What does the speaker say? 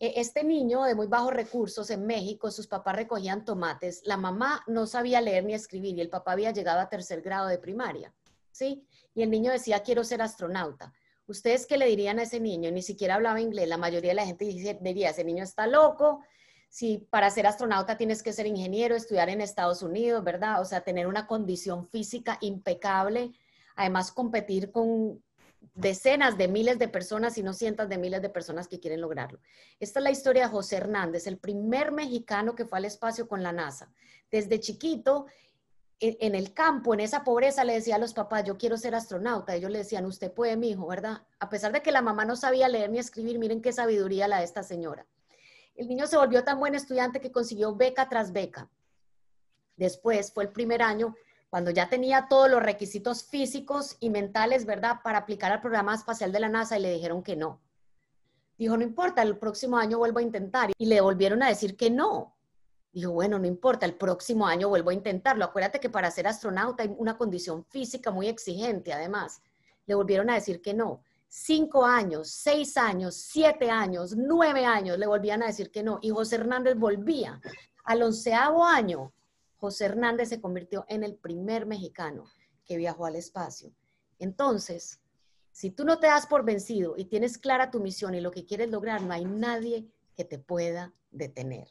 E, este niño de muy bajos recursos en México, sus papás recogían tomates, la mamá no sabía leer ni escribir y el papá había llegado a tercer grado de primaria, ¿sí? Y el niño decía, quiero ser astronauta. ¿Ustedes qué le dirían a ese niño? Ni siquiera hablaba inglés, la mayoría de la gente diría, ese niño está loco, si para ser astronauta tienes que ser ingeniero, estudiar en Estados Unidos, ¿verdad? O sea, tener una condición física impecable, además competir con decenas de miles de personas y no cientos de miles de personas que quieren lograrlo. Esta es la historia de José Hernández, el primer mexicano que fue al espacio con la NASA. Desde chiquito, en el campo, en esa pobreza, le decía a los papás, yo quiero ser astronauta. Ellos le decían, usted puede, mi hijo, ¿verdad? A pesar de que la mamá no sabía leer ni escribir, miren qué sabiduría la de esta señora. El niño se volvió tan buen estudiante que consiguió beca tras beca. Después fue el primer año cuando ya tenía todos los requisitos físicos y mentales, ¿verdad?, para aplicar al programa espacial de la NASA y le dijeron que no. Dijo, no importa, el próximo año vuelvo a intentar. Y le volvieron a decir que no. Dijo, bueno, no importa, el próximo año vuelvo a intentarlo. Acuérdate que para ser astronauta hay una condición física muy exigente, además. Le volvieron a decir que no. Cinco años, seis años, siete años, nueve años, le volvían a decir que no. Y José Hernández volvía. Al onceavo año, José Hernández se convirtió en el primer mexicano que viajó al espacio. Entonces, si tú no te das por vencido y tienes clara tu misión y lo que quieres lograr, no hay nadie que te pueda detener.